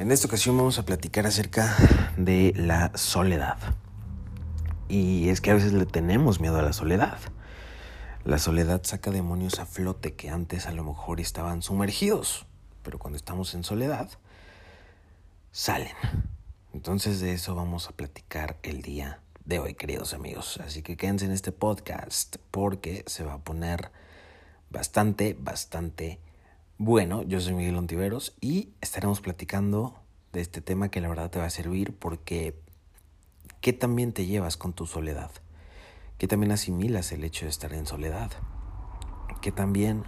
En esta ocasión vamos a platicar acerca de la soledad. Y es que a veces le tenemos miedo a la soledad. La soledad saca demonios a flote que antes a lo mejor estaban sumergidos, pero cuando estamos en soledad, salen. Entonces de eso vamos a platicar el día de hoy, queridos amigos. Así que quédense en este podcast porque se va a poner bastante, bastante bueno, yo soy Miguel Ontiveros y estaremos platicando de este tema que la verdad te va a servir porque ¿qué también te llevas con tu soledad? ¿Qué también asimilas el hecho de estar en soledad? ¿Qué también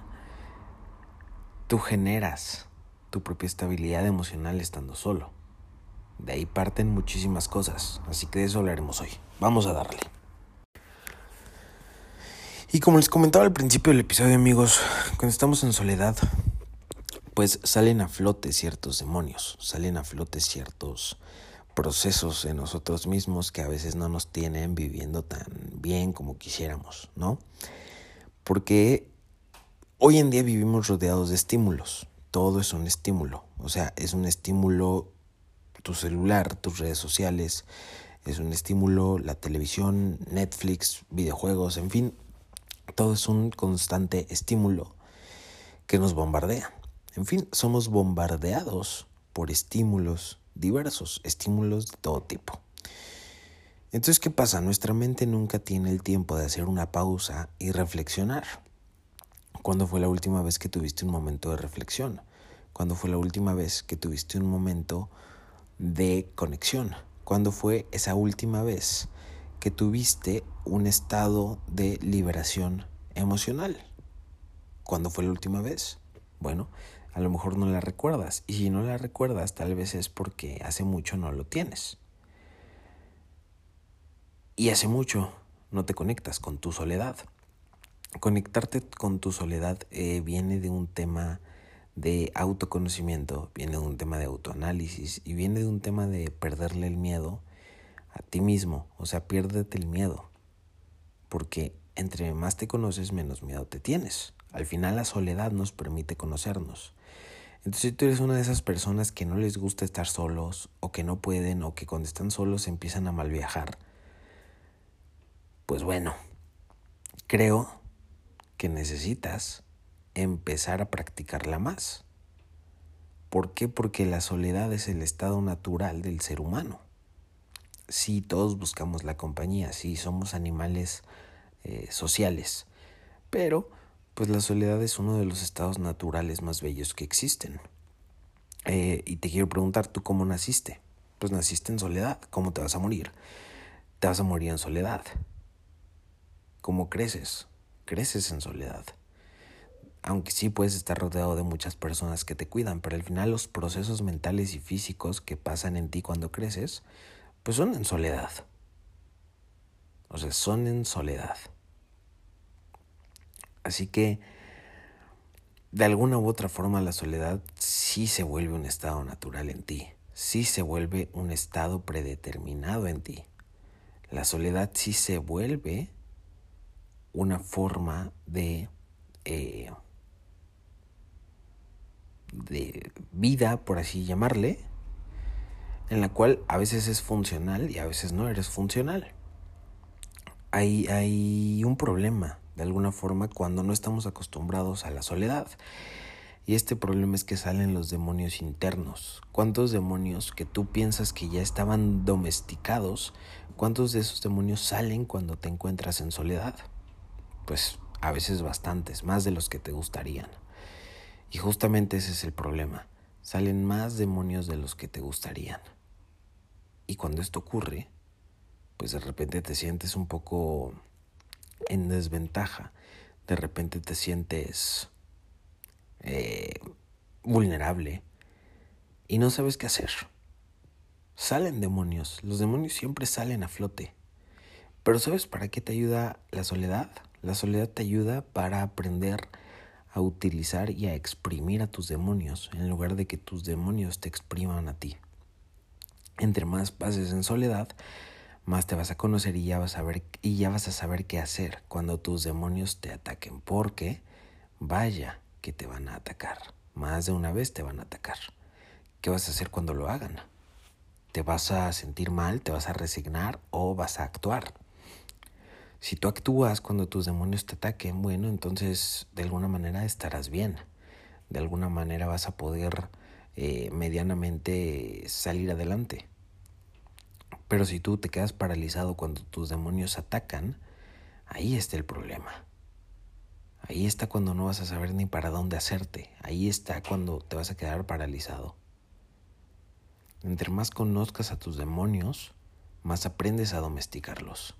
tú generas tu propia estabilidad emocional estando solo? De ahí parten muchísimas cosas, así que de eso hablaremos hoy. Vamos a darle. Y como les comentaba al principio del episodio, amigos, cuando estamos en soledad, pues salen a flote ciertos demonios, salen a flote ciertos procesos en nosotros mismos que a veces no nos tienen viviendo tan bien como quisiéramos, ¿no? Porque hoy en día vivimos rodeados de estímulos, todo es un estímulo, o sea, es un estímulo tu celular, tus redes sociales, es un estímulo la televisión, Netflix, videojuegos, en fin, todo es un constante estímulo que nos bombardea. En fin, somos bombardeados por estímulos diversos, estímulos de todo tipo. Entonces, ¿qué pasa? Nuestra mente nunca tiene el tiempo de hacer una pausa y reflexionar. ¿Cuándo fue la última vez que tuviste un momento de reflexión? ¿Cuándo fue la última vez que tuviste un momento de conexión? ¿Cuándo fue esa última vez que tuviste un estado de liberación emocional? ¿Cuándo fue la última vez? Bueno, a lo mejor no la recuerdas. Y si no la recuerdas, tal vez es porque hace mucho no lo tienes. Y hace mucho no te conectas con tu soledad. Conectarte con tu soledad eh, viene de un tema de autoconocimiento, viene de un tema de autoanálisis y viene de un tema de perderle el miedo a ti mismo. O sea, piérdete el miedo. Porque entre más te conoces, menos miedo te tienes. Al final la soledad nos permite conocernos. Entonces, si tú eres una de esas personas que no les gusta estar solos, o que no pueden, o que cuando están solos empiezan a mal viajar, pues bueno, creo que necesitas empezar a practicarla más. ¿Por qué? Porque la soledad es el estado natural del ser humano. Sí, todos buscamos la compañía, sí, somos animales eh, sociales, pero pues la soledad es uno de los estados naturales más bellos que existen. Eh, y te quiero preguntar, ¿tú cómo naciste? Pues naciste en soledad, ¿cómo te vas a morir? Te vas a morir en soledad. ¿Cómo creces? Creces en soledad. Aunque sí puedes estar rodeado de muchas personas que te cuidan, pero al final los procesos mentales y físicos que pasan en ti cuando creces, pues son en soledad. O sea, son en soledad. Así que, de alguna u otra forma, la soledad sí se vuelve un estado natural en ti, sí se vuelve un estado predeterminado en ti. La soledad sí se vuelve una forma de, eh, de vida, por así llamarle, en la cual a veces es funcional y a veces no eres funcional. Hay, hay un problema de alguna forma cuando no estamos acostumbrados a la soledad. Y este problema es que salen los demonios internos. ¿Cuántos demonios que tú piensas que ya estaban domesticados, cuántos de esos demonios salen cuando te encuentras en soledad? Pues a veces bastantes, más de los que te gustarían. Y justamente ese es el problema. Salen más demonios de los que te gustarían. Y cuando esto ocurre, pues de repente te sientes un poco en desventaja. De repente te sientes eh, vulnerable y no sabes qué hacer. Salen demonios, los demonios siempre salen a flote. Pero ¿sabes para qué te ayuda la soledad? La soledad te ayuda para aprender a utilizar y a exprimir a tus demonios en lugar de que tus demonios te expriman a ti. Entre más pases en soledad, más te vas a conocer y ya vas a y ya vas a saber qué hacer cuando tus demonios te ataquen, porque vaya que te van a atacar, más de una vez te van a atacar. ¿qué vas a hacer cuando lo hagan? ¿Te vas a sentir mal, te vas a resignar o vas a actuar? Si tú actúas cuando tus demonios te ataquen, bueno, entonces de alguna manera estarás bien. De alguna manera vas a poder eh, medianamente salir adelante. Pero si tú te quedas paralizado cuando tus demonios atacan, ahí está el problema. Ahí está cuando no vas a saber ni para dónde hacerte. Ahí está cuando te vas a quedar paralizado. Entre más conozcas a tus demonios, más aprendes a domesticarlos.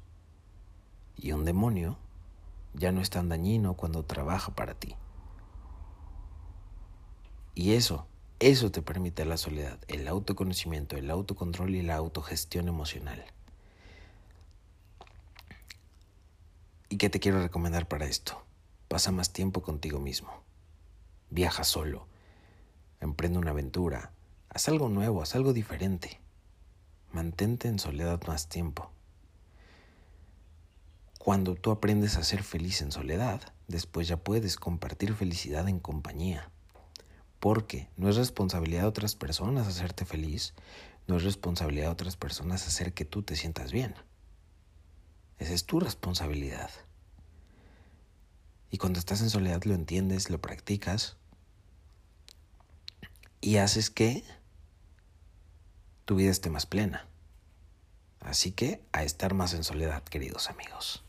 Y un demonio ya no es tan dañino cuando trabaja para ti. Y eso, eso te permite la soledad, el autoconocimiento, el autocontrol y la autogestión emocional. ¿Y qué te quiero recomendar para esto? Pasa más tiempo contigo mismo. Viaja solo. Emprende una aventura. Haz algo nuevo, haz algo diferente. Mantente en soledad más tiempo. Cuando tú aprendes a ser feliz en soledad, después ya puedes compartir felicidad en compañía. Porque no es responsabilidad de otras personas hacerte feliz, no es responsabilidad de otras personas hacer que tú te sientas bien. Esa es tu responsabilidad. Y cuando estás en soledad lo entiendes, lo practicas y haces que tu vida esté más plena. Así que a estar más en soledad, queridos amigos.